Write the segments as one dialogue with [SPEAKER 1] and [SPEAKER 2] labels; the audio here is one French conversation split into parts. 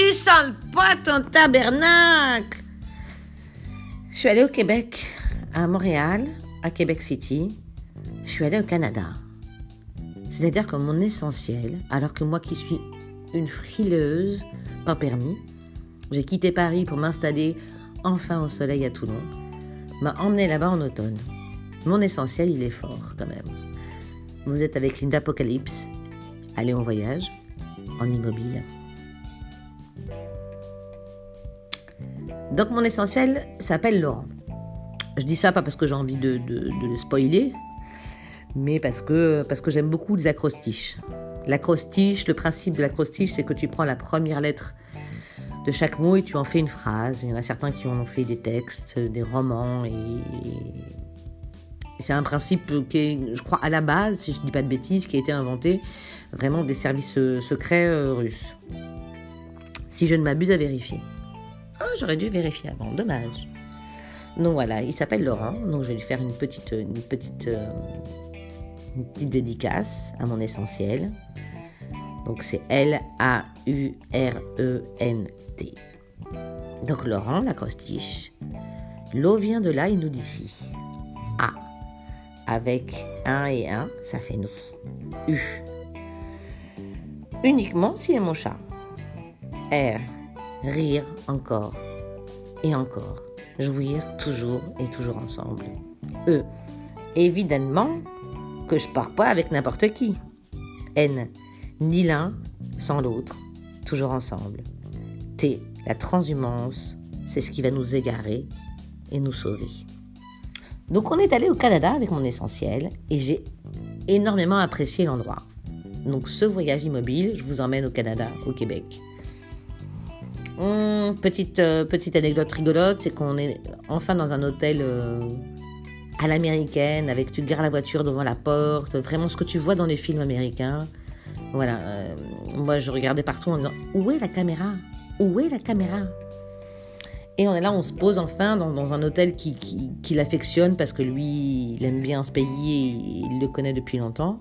[SPEAKER 1] Tu sens pas ton tabernacle? Je suis allée au Québec, à Montréal, à Québec City. Je suis allée au Canada. C'est-à-dire que mon essentiel, alors que moi qui suis une frileuse, pas permis, j'ai quitté Paris pour m'installer enfin au soleil à Toulon, m'a emmené là-bas en automne. Mon essentiel, il est fort quand même. Vous êtes avec Linda Apocalypse. Allez en voyage, en immobile. Donc mon essentiel s'appelle Laurent. Je dis ça pas parce que j'ai envie de, le spoiler, mais parce que, parce que j'aime beaucoup les acrostiches. L'acrostiche, le principe de l'acrostiche, c'est que tu prends la première lettre de chaque mot et tu en fais une phrase. Il y en a certains qui en ont fait des textes, des romans et c'est un principe qui est, je crois, à la base, si je ne dis pas de bêtises, qui a été inventé vraiment des services secrets euh, russes. Si je ne m'abuse à vérifier. Oh, j'aurais dû vérifier avant, dommage. Donc voilà, il s'appelle Laurent, donc je vais lui faire une petite, une petite, euh, une petite dédicace à mon essentiel. Donc c'est L-A-U-R-E-N-T. Donc Laurent, l'acrostiche. L'eau vient de là, il nous dit si. A. Avec un et un, ça fait nous. U. Uniquement si est mon chat. R. Rire encore et encore. Jouir toujours et toujours ensemble. E. Évidemment que je pars pas avec n'importe qui. N ni l'un sans l'autre, toujours ensemble. T, la transhumance, c'est ce qui va nous égarer et nous sauver. Donc on est allé au Canada avec mon essentiel et j'ai énormément apprécié l'endroit. Donc ce voyage immobile, je vous emmène au Canada, au Québec. Petite, euh, petite anecdote rigolote, c'est qu'on est enfin dans un hôtel euh, à l'américaine, avec tu gares la voiture devant la porte, vraiment ce que tu vois dans les films américains. Voilà, euh, moi je regardais partout en disant où est la caméra? Où est la caméra? Et on est là, on se pose enfin dans, un hôtel qui, qui, l'affectionne parce que lui, il aime bien ce pays et il le connaît depuis longtemps.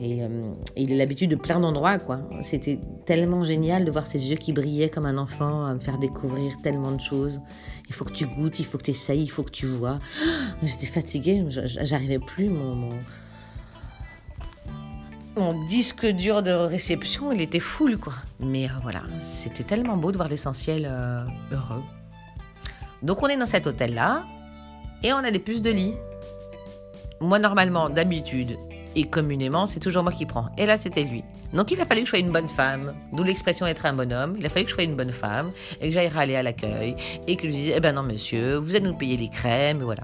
[SPEAKER 1] Et, euh, il a l'habitude de plein d'endroits, quoi. C'était tellement génial de voir ses yeux qui brillaient comme un enfant, à me faire découvrir tellement de choses. Il faut que tu goûtes, il faut que tu essayes, il faut que tu vois. J'étais fatiguée, j'arrivais plus, mon mon disque dur de réception, il était full, quoi. Mais euh, voilà, c'était tellement beau de voir l'essentiel euh, heureux. Donc on est dans cet hôtel-là, et on a des puces de lit. Moi, normalement, d'habitude, et communément, c'est toujours moi qui prends. Et là, c'était lui. Donc il a fallu que je sois une bonne femme, d'où l'expression être un bonhomme. Il a fallu que je sois une bonne femme, et que j'aille râler à l'accueil, et que je disais, eh ben non, monsieur, vous allez nous payer les crèmes, et voilà.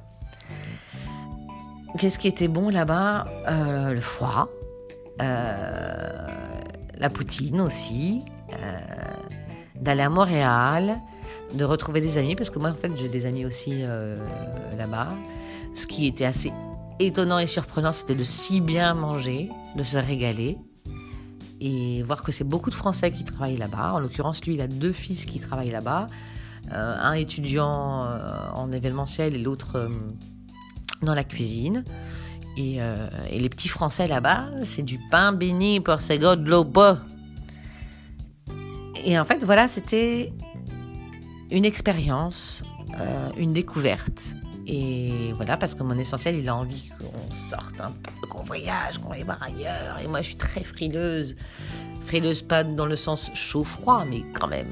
[SPEAKER 1] Qu'est-ce qui était bon là-bas? Euh, Le froid, euh, la poutine aussi, euh, d'aller à Montréal, de retrouver des amis, parce que moi en fait j'ai des amis aussi là-bas. Ce qui était assez étonnant et surprenant, c'était de si bien manger, de se régaler et voir que c'est beaucoup de Français qui travaillent là-bas. En l'occurrence, lui, il a deux fils qui travaillent là-bas, un étudiant en événementiel et l'autre dans la cuisine. Euh, et, les petits Français là-bas, c'est du pain béni pour ces de l'eau Et en fait, voilà, c'était une expérience, euh, une découverte. Et voilà, parce que mon essentiel, il a envie qu'on sorte un peu, qu'on voyage, qu'on aille voir ailleurs. Et moi, je suis très frileuse. Frileuse pas dans le sens chaud-froid, mais quand même.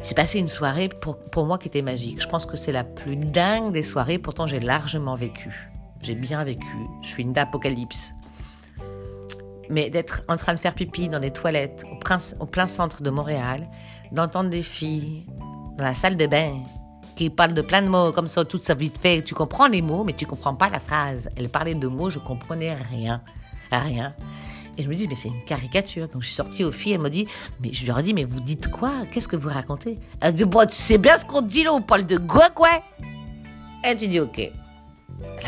[SPEAKER 1] C'est passé une soirée pour, pour moi qui était magique. Je pense que c'est la plus dingue des soirées, pourtant j'ai largement vécu j'ai bien vécu, je suis une d'apocalypse. Mais d'être en train de faire pipi dans des toilettes au, plein centre de Montréal, d'entendre des filles dans la salle de bain qui parlent de plein de mots comme ça, toute sa vie de fait. Tu comprends les mots, mais tu comprends pas la phrase. Elle parlait de mots, je comprenais rien. Rien. Et je me dis, mais c'est une caricature. Donc je suis sortie aux filles, elle m'a dit, mais je leur ai dit, mais vous dites quoi? Qu'est-ce que vous racontez? Elle dit, bon, tu sais bien ce qu'on dit là, on parle de quoi, quoi Et tu dis, ok.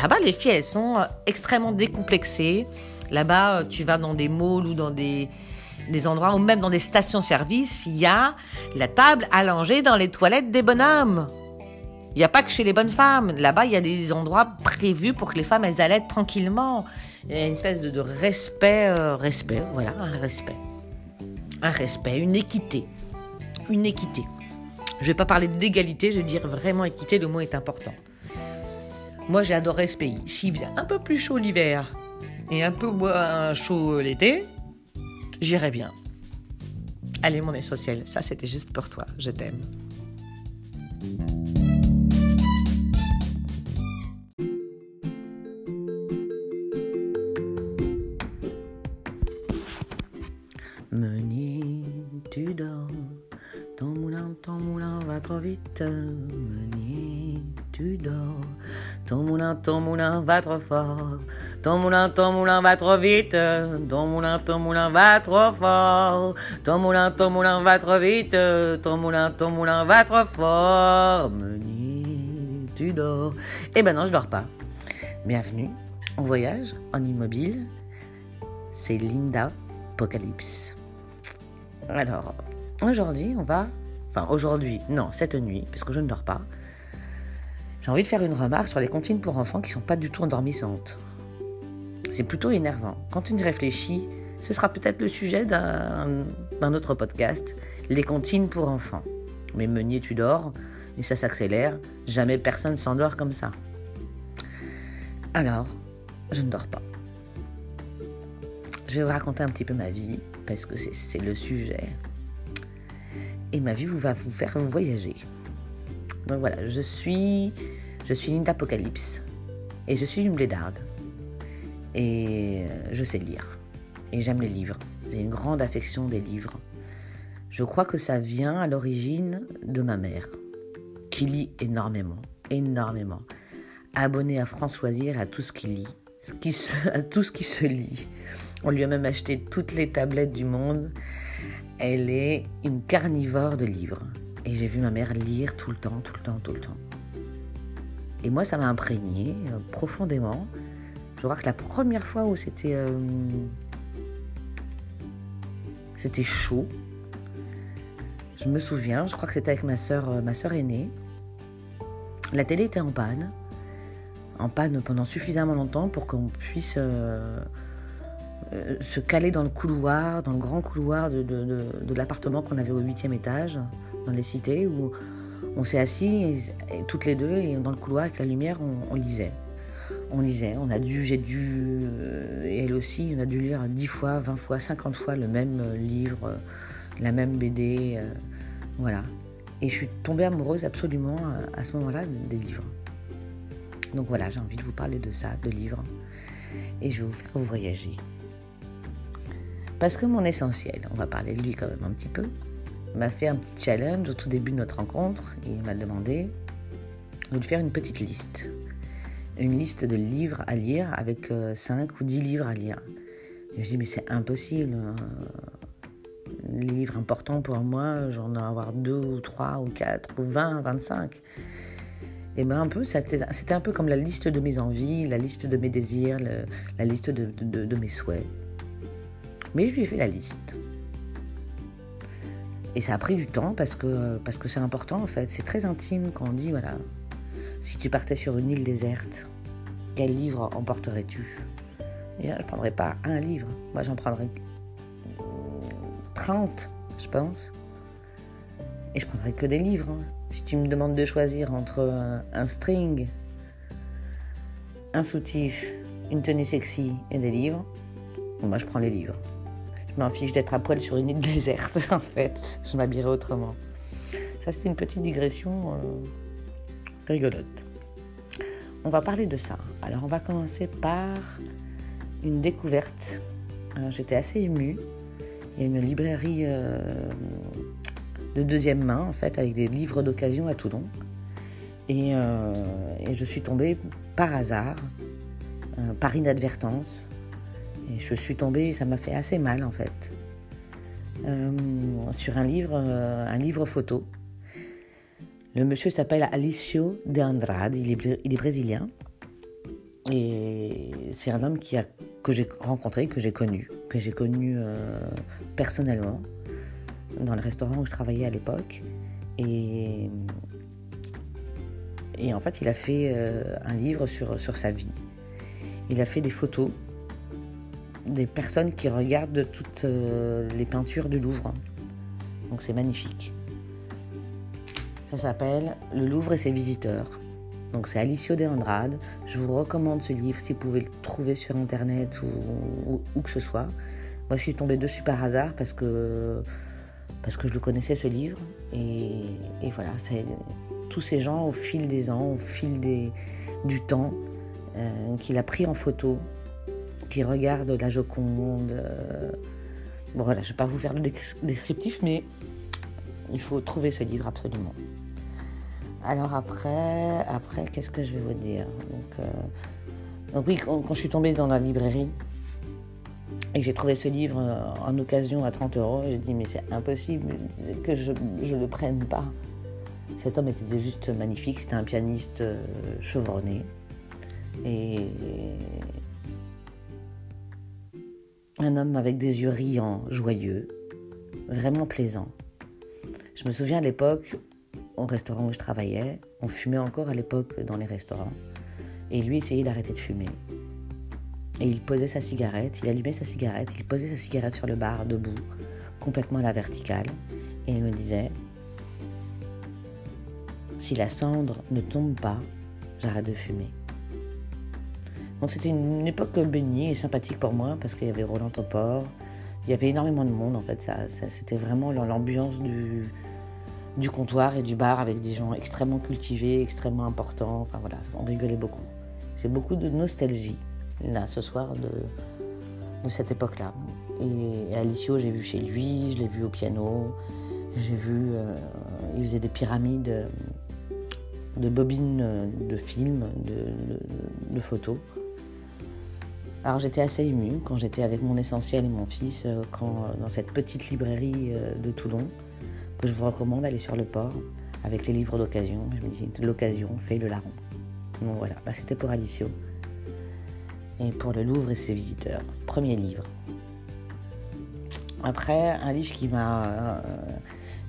[SPEAKER 1] Là-bas, les filles, elles sont euh, extrêmement décomplexées. Là-bas, euh, tu vas dans des malls ou dans des, des endroits, ou même dans des stations-service, il y a la table allongée dans les toilettes des bonhommes. Il n'y a pas que chez les bonnes femmes. Là-bas, il y a des endroits prévus pour que les femmes, elles allaitent tranquillement. Il y a une espèce de, respect, euh, respect, voilà, un respect. un respect, une équité. Une équité. Je ne vais pas parler d'égalité, je vais dire vraiment équité, le mot est important. Moi, j'ai adoré ce pays. S'il faisait un peu plus chaud l'hiver et un peu moins chaud l'été, j'irais bien. Allez, mon essentiel, ça c'était juste pour toi. Je t'aime. Meunier, tu dors. Ton moulin, ton moulin va trop fort. Ton moulin, ton moulin va trop vite. Ton moulin, ton moulin va trop fort. Ton moulin, ton moulin va trop vite. Ton moulin, ton moulin va trop fort. Meunier, tu dors. Eh ben non, je dors pas. Bienvenue en voyage en immobile. C'est Linda Apocalypse. Alors, aujourd'hui, on va. Enfin, aujourd'hui, non, cette nuit, puisque je ne dors pas. J'ai envie de faire une remarque sur les comptines pour enfants qui ne sont pas du tout endormissantes. C'est plutôt énervant. Quand tu réfléchis, ce sera peut-être le sujet d'un autre podcast, les comptines pour enfants. Mais Meunier, tu dors, et ça s'accélère, jamais personne s'endort comme ça. Alors, je ne dors pas. Je vais vous raconter un petit peu ma vie, parce que c'est le sujet. Et ma vie vous va vous faire voyager. Donc voilà, je suis, je suis Linda Apocalypse. Et je suis une blédarde. Et euh, je sais lire. Et j'aime les livres. J'ai une grande affection des livres. Je crois que ça vient à l'origine de ma mère, qui lit énormément, énormément. Abonnée à Françoisir et à tout ce qu'il lit, à tout ce qui se lit. On lui a même acheté toutes les tablettes du monde. Elle est une carnivore de livres. Et j'ai vu ma mère lire tout le temps, tout le temps, tout le temps. Et moi, ça m'a imprégné euh, profondément. Je crois que la première fois où c'était euh, c'était chaud, je me souviens, je crois que c'était avec ma soeur, euh, ma soeur aînée. La télé était en panne, en panne pendant suffisamment longtemps pour qu'on puisse euh, se caler dans le couloir, dans le grand couloir de, l'appartement qu'on avait au huitième étage, dans les cités, où on s'est assis toutes les deux et dans le couloir avec la lumière, on, lisait. On lisait, on a dû, j'ai dû, euh, elle aussi, on a dû lire dix fois, vingt fois, cinquante fois le même euh, livre, la même BD, voilà. Et je suis tombée amoureuse absolument à, à ce moment-là des livres. Donc voilà, j'ai envie de vous parler de ça, de livres, et je vais vous faire voyager. Parce que mon essentiel, on va parler de lui quand même un petit peu, m'a fait un petit challenge au tout début de notre rencontre et il m'a demandé de faire une petite liste. Une liste de livres à lire avec 5 euh, ou 10 livres à lire. je dis mais c'est impossible. Hein. Les livres importants pour moi, j'en ai à avoir 2 ou 3 ou 4 ou 20, 25. Et ben un peu, c'était un peu comme la liste de mes envies, la liste de mes désirs, la liste de mes souhaits. Mais je lui ai fait la liste. Et ça a pris du temps parce que parce que c'est important en fait. C'est très intime quand on dit voilà, si tu partais sur une île déserte, quel livre emporterais-tu? Et là, je ne prendrais pas un livre. Moi, j'en prendrais 30, je pense. Et je prendrais que des livres. Hein. Si tu me demandes de choisir entre un string, un soutif, une tenue sexy et des livres, moi je prends les livres. Je m'en fiche d'être à poil sur une île déserte, en fait. Je m'habillerai autrement. Ça, c'était une petite digression euh, rigolote. On va parler de ça. Alors, on va commencer par une découverte. J'étais assez émue. Il y a une librairie euh, de deuxième main, en fait, avec des livres d'occasion à Toulon. Et, euh, et, je suis tombée par hasard, par inadvertance, et je suis tombée, ça m'a fait assez mal en fait, euh, sur un livre, euh, un livre photo. Le monsieur s'appelle Alicio de Andrade, il est, il est brésilien. Et c'est un homme qui a, que j'ai rencontré, que j'ai connu, que j'ai connu euh, personnellement dans le restaurant où je travaillais à l'époque. Et, et en fait, il a fait un livre sur, sur sa vie. Il a fait des photos des personnes qui regardent toutes euh, les peintures du Louvre. Donc c'est magnifique. Ça s'appelle Le Louvre et ses visiteurs. Donc c'est Alicio de Andrade. Je vous recommande ce livre si vous pouvez le trouver sur internet ou où que ce soit. Moi je suis tombée dessus par hasard parce que, parce que je le connaissais ce livre. Et, et voilà, tous ces gens au fil des ans, au fil du temps, euh, qu'il a pris en photo, qui regarde la Joconde. Euh, bon voilà, je ne vais pas vous faire le descriptif, mais il faut trouver ce livre absolument. Alors après, après qu'est-ce que je vais vous dire? Donc, euh, oui, quand, je suis tombée dans la librairie et que j'ai trouvé ce livre en occasion à 30 euros, j'ai dit mais c'est impossible que je ne le prenne pas. Cet homme était juste magnifique, c'était un pianiste chevronné. Et un homme avec des yeux riants, joyeux, vraiment plaisant. Je me souviens à l'époque, au restaurant où je travaillais, on fumait encore à l'époque dans les restaurants, et lui essayait d'arrêter de fumer. Et il posait sa cigarette, il allumait sa cigarette, il posait sa cigarette sur le bar, debout, complètement à la verticale, et il me disait, si la cendre ne tombe pas, j'arrête de fumer. C'était une, époque bénie et sympathique pour moi parce qu'il y avait Roland Topor, il y avait énormément de monde en fait. Ça, c'était vraiment l'ambiance du, du comptoir et du bar avec des gens extrêmement cultivés, extrêmement importants. Enfin voilà, on rigolait beaucoup. J'ai beaucoup de nostalgie là ce soir de, de cette époque-là. Et, Alicio, j'ai vu chez lui, je l'ai vu au piano, j'ai vu, euh, il faisait des pyramides de bobines de films, de photos. Alors j'étais assez émue quand j'étais avec mon essentiel et mon fils euh, euh, dans cette petite librairie euh, de Toulon, que je vous recommande d'aller sur le port avec les livres d'occasion. Je me dis, l'occasion fait le larron. Donc voilà, bah, c'était pour Alicio. Et pour le Louvre et ses visiteurs. Premier livre. Après, un livre qui m'a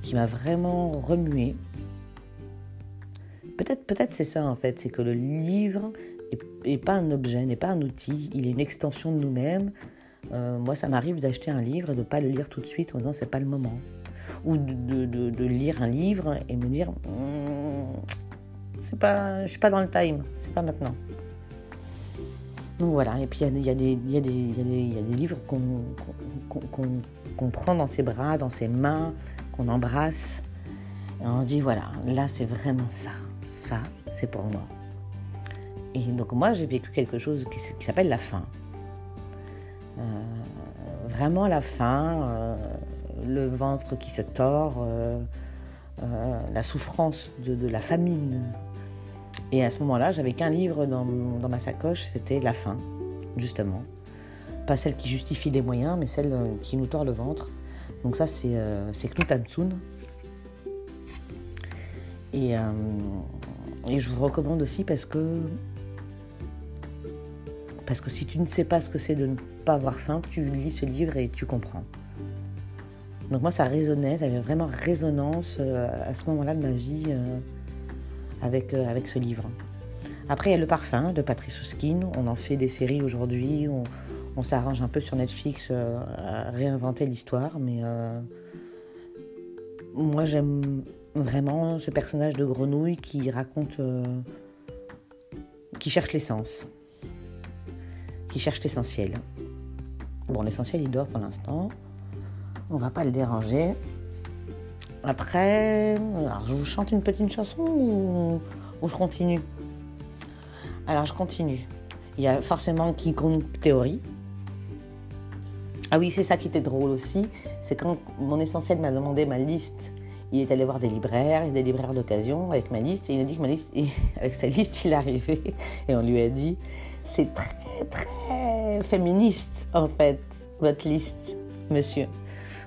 [SPEAKER 1] qui m'a vraiment remué. Peut-être peut-être c'est ça en fait, c'est que le livre et pas un objet, n'est pas un outil, il est une extension de nous-mêmes. Euh, moi, ça m'arrive d'acheter un livre et de ne pas le lire tout de suite en disant c'est pas le moment. Ou de, lire un livre et me dire c'est pas, je suis pas dans le time, c'est pas maintenant. Donc voilà, et puis il y, a, des livres qu'on prend dans ses bras, dans ses mains, qu'on embrasse. Et on dit voilà, là c'est vraiment ça. Ça, c'est pour moi. Et donc moi, j'ai vécu quelque chose qui, s'appelle la faim. Euh, vraiment la faim, euh, le ventre qui se tord, euh, la souffrance de, la famine. Et à ce moment-là, j'avais qu'un livre dans, ma sacoche, c'était La faim, justement. Pas celle qui justifie les moyens, mais celle qui nous tord le ventre. Donc ça, c'est Knut Hamsun. Et je vous recommande aussi parce que parce que si tu ne sais pas ce que c'est de ne pas avoir faim, tu lis ce livre et tu comprends. Donc moi, ça résonnait, ça avait vraiment résonance euh, à ce moment-là de ma vie euh, avec, euh, avec ce livre. Après, il y a Le Parfum de Patrice Ouskin. On en fait des séries aujourd'hui. On, on s'arrange un peu sur Netflix à réinventer l'histoire. Mais moi, j'aime vraiment ce personnage de grenouille qui raconte... qui cherche l'essence cherche l'essentiel. Bon, l'essentiel, il dort pour l'instant. On va pas le déranger. Après, alors, je vous chante une petite chanson ou, je continue? Alors, je continue. Il y a forcément King Théorie. Ah oui, c'est ça qui était drôle aussi. C'est quand mon essentiel m'a demandé ma liste. Il est allé voir des libraires, des libraires d'occasion avec ma liste. Et il a dit que ma liste, avec sa liste, il est arrivé. Et on lui a dit c'est très, très féministe, en fait, votre liste, monsieur.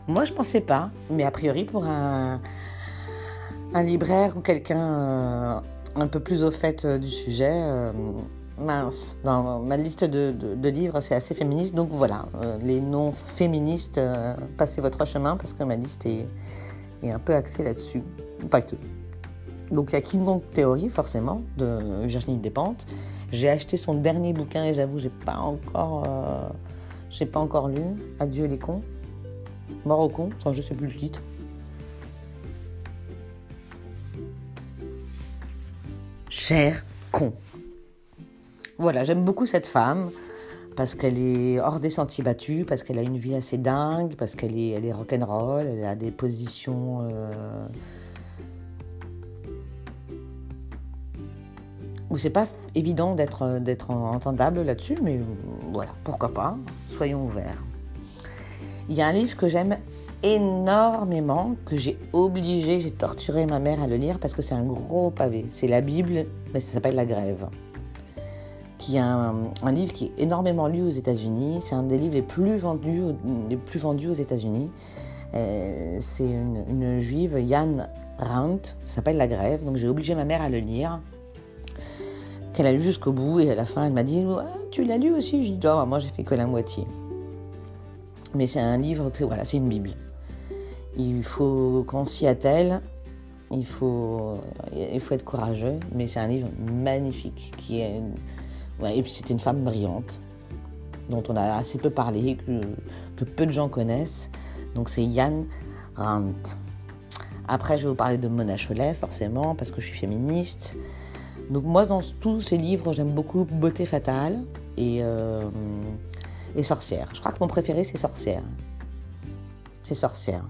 [SPEAKER 1] Moi, je pensais pas, mais a priori, pour un, un libraire ou quelqu'un euh, un peu plus au fait euh, du sujet, euh, mince, dans ma liste de, de, livres, c'est assez féministe. Donc voilà, les non féministes, passez votre chemin parce que ma liste est, est un peu axée là-dessus. Pas que. Donc il y a King Kong Theory, forcément, de Virginie Despentes. J'ai acheté son dernier bouquin et j'avoue, j'ai pas encore. Euh, J'ai pas encore lu. Adieu les cons. Mort aux cons. Enfin, je sais plus le titre. Cher con. Voilà, j'aime beaucoup cette femme parce qu'elle est hors des sentiers battus, parce qu'elle a une vie assez dingue, parce qu'elle est, elle est rock'n'roll, elle a des positions euh, où c'est pas évident d'être d'être entendable là-dessus, mais voilà, pourquoi pas, soyons ouverts. Il y a un livre que j'aime énormément, que j'ai obligé, j'ai torturé ma mère à le lire parce que c'est un gros pavé. C'est la Bible, mais ça s'appelle La Grève qui est un, livre qui est énormément lu aux États-Unis. C'est un des livres les plus vendus, les plus vendus aux États-Unis. Euh, c'est une, juive, Yann Randt, ça s'appelle La Grève. Donc j'ai obligé ma mère à le lire, qu'elle a lu jusqu'au bout. Et à la fin, elle m'a dit Tu l'as lu aussi? Je dis Non, moi j'ai fait que la moitié. Mais c'est un livre, voilà, c'est une Bible. Il faut qu'on s'y attelle. Il faut, il faut être courageux, mais c'est un livre magnifique qui est et puis c'était une femme brillante, dont on a assez peu parlé, que, peu de gens connaissent. Donc c'est Yann Randt. Après, je vais vous parler de Mona Cholet, forcément, parce que je suis féministe. Donc moi, dans tous ces livres, j'aime beaucoup Beauté fatale et, euh, Sorcière. Je crois que mon préféré, c'est Sorcière. C'est Sorcière.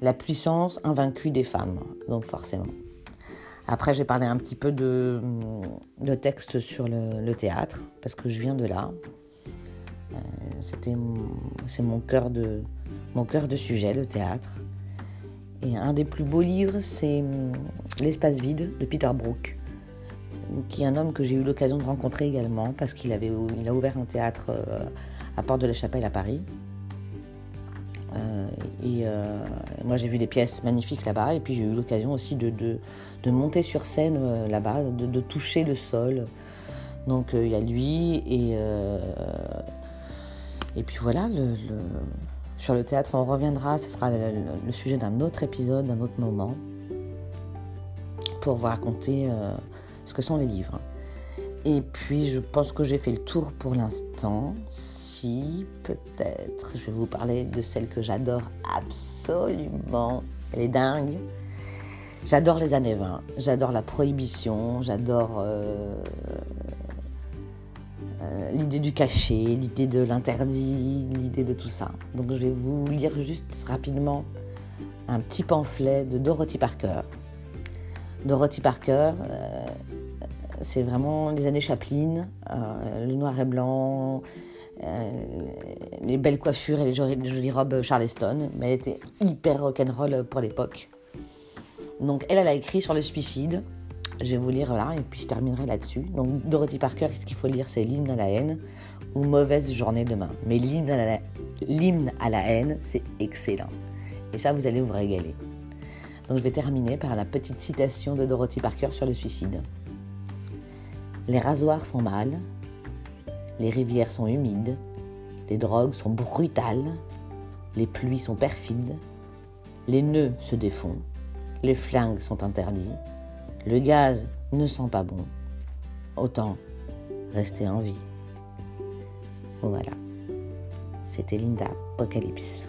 [SPEAKER 1] La puissance invaincue des femmes, donc forcément. Après, j'ai parlé un petit peu de, de texte sur le, théâtre, parce que je viens de là. Euh, c'est mon cœur de mon cœur de sujet, le théâtre. Et un des plus beaux livres, c'est hum, L'espace vide de Peter Brook, qui est un homme que j'ai eu l'occasion de rencontrer également, parce qu'il avait il a ouvert un théâtre euh, à Porte de la Chapelle à Paris. Euh, et euh, moi, j'ai vu des pièces magnifiques là-bas. Et puis, j'ai eu l'occasion aussi de, de, monter sur scène là-bas, de, toucher le sol. Donc, il y a lui. Et, et puis voilà, sur le théâtre, on reviendra. Ce sera le, sujet d'un autre épisode, d'un autre moment, pour vous raconter ce que sont les livres. Et puis, je pense que j'ai fait le tour pour l'instant peut-être. Je vais vous parler de celle que j'adore absolument. Elle est dingue. J'adore les années 20, j'adore la prohibition, j'adore euh, euh, l'idée du cachet, l'idée de l'interdit, l'idée de tout ça. Donc je vais vous lire juste rapidement un petit pamphlet de Dorothy Parker. Dorothy Parker, euh, c'est vraiment les années Chaplin, le noir et blanc, euh, les belles coiffures et les jolies, robes Charleston, mais elle était hyper rock'n'roll pour l'époque. Donc elle, elle a écrit sur le suicide. Je vais vous lire là et puis je terminerai là-dessus. Donc Dorothy Parker, ce qu'il faut lire, c'est l'hymne à la haine ou mauvaise journée demain. Mais l'hymne à la haine, c'est excellent. Et ça, vous allez vous régaler. Donc je vais terminer par la petite citation de Dorothy Parker sur le suicide. Les rasoirs font mal, les rivières sont humides, les drogues sont brutales, les pluies sont perfides, les nœuds se défont, les flingues sont interdits, le gaz ne sent pas bon. Autant rester en vie. Voilà. C'était Linda Apocalypse.